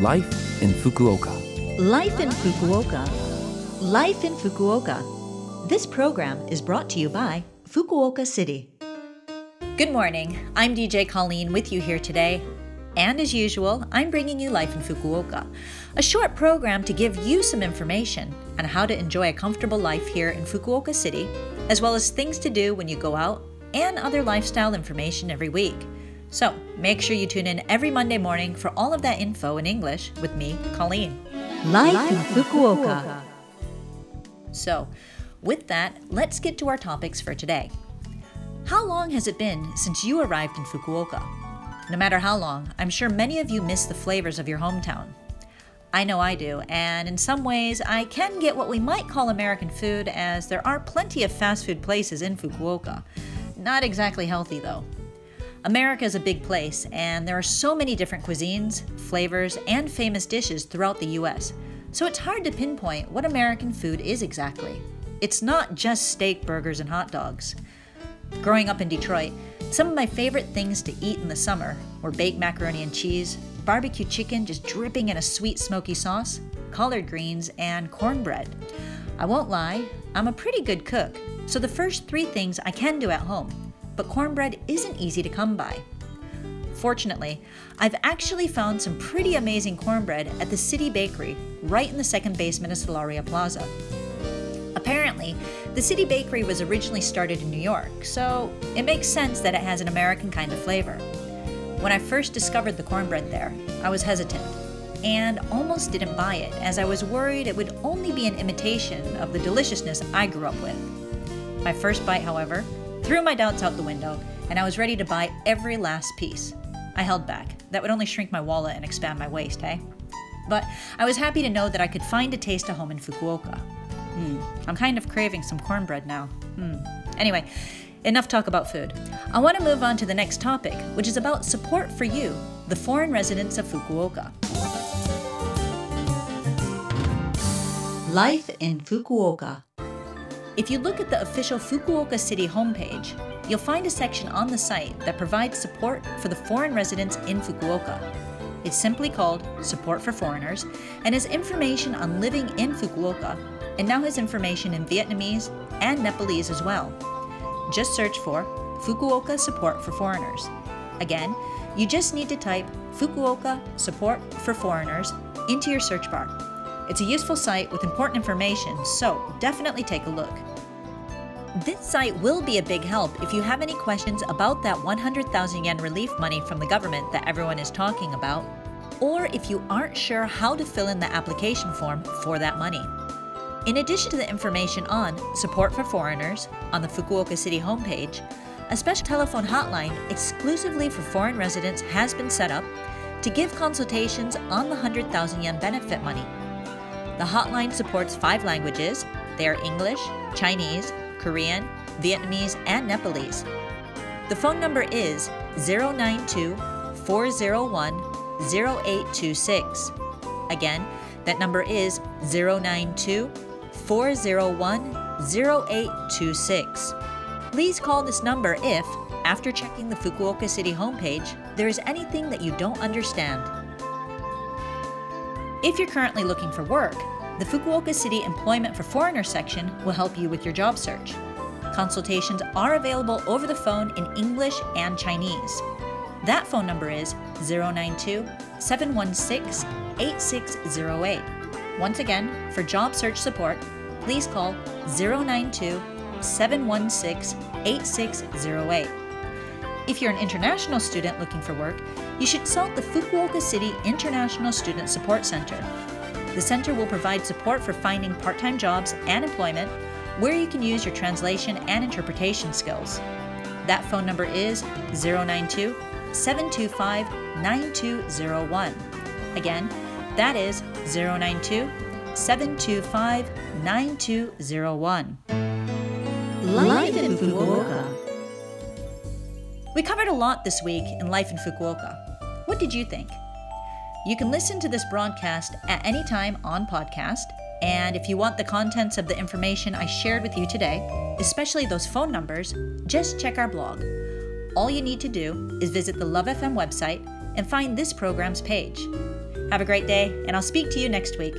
Life in Fukuoka. Life in Fukuoka. Life in Fukuoka. This program is brought to you by Fukuoka City. Good morning. I'm DJ Colleen with you here today. And as usual, I'm bringing you Life in Fukuoka, a short program to give you some information on how to enjoy a comfortable life here in Fukuoka City, as well as things to do when you go out and other lifestyle information every week. So make sure you tune in every Monday morning for all of that info in English with me, Colleen. Life in Fukuoka. So, with that, let's get to our topics for today. How long has it been since you arrived in Fukuoka? No matter how long, I'm sure many of you miss the flavors of your hometown. I know I do, and in some ways, I can get what we might call American food, as there are plenty of fast food places in Fukuoka. Not exactly healthy, though. America is a big place, and there are so many different cuisines, flavors, and famous dishes throughout the US, so it's hard to pinpoint what American food is exactly. It's not just steak, burgers, and hot dogs. Growing up in Detroit, some of my favorite things to eat in the summer were baked macaroni and cheese, barbecue chicken just dripping in a sweet smoky sauce, collard greens, and cornbread. I won't lie, I'm a pretty good cook, so the first three things I can do at home but cornbread isn't easy to come by. Fortunately, I've actually found some pretty amazing cornbread at the City Bakery, right in the second basement of Solaria Plaza. Apparently, the City Bakery was originally started in New York, so it makes sense that it has an American kind of flavor. When I first discovered the cornbread there, I was hesitant and almost didn't buy it as I was worried it would only be an imitation of the deliciousness I grew up with. My first bite, however, threw my doubts out the window, and I was ready to buy every last piece. I held back. That would only shrink my wallet and expand my waist, hey? But I was happy to know that I could find a taste of home in Fukuoka. Hmm. I'm kind of craving some cornbread now. Hmm. Anyway, enough talk about food. I want to move on to the next topic, which is about support for you, the foreign residents of Fukuoka. Life in Fukuoka. If you look at the official Fukuoka City homepage, you'll find a section on the site that provides support for the foreign residents in Fukuoka. It's simply called Support for Foreigners and has information on living in Fukuoka and now has information in Vietnamese and Nepalese as well. Just search for Fukuoka Support for Foreigners. Again, you just need to type Fukuoka Support for Foreigners into your search bar it's a useful site with important information, so definitely take a look. This site will be a big help if you have any questions about that 100,000 yen relief money from the government that everyone is talking about, or if you aren't sure how to fill in the application form for that money. In addition to the information on support for foreigners on the Fukuoka City homepage, a special telephone hotline exclusively for foreign residents has been set up to give consultations on the 100,000 yen benefit money the hotline supports five languages. They are English, Chinese, Korean, Vietnamese, and Nepalese. The phone number is 092 401 0826. Again, that number is 092 401 0826. Please call this number if, after checking the Fukuoka City homepage, there is anything that you don't understand. If you're currently looking for work, the Fukuoka City Employment for Foreigners section will help you with your job search. Consultations are available over the phone in English and Chinese. That phone number is 092 716 8608. Once again, for job search support, please call 092 716 8608. If you're an international student looking for work, you should consult the Fukuoka City International Student Support Center. The center will provide support for finding part time jobs and employment where you can use your translation and interpretation skills. That phone number is 092 725 9201. Again, that is 092 725 9201. Life in Fukuoka. We covered a lot this week in Life in Fukuoka. What did you think? You can listen to this broadcast at any time on podcast, and if you want the contents of the information I shared with you today, especially those phone numbers, just check our blog. All you need to do is visit the Love FM website and find this program's page. Have a great day, and I'll speak to you next week.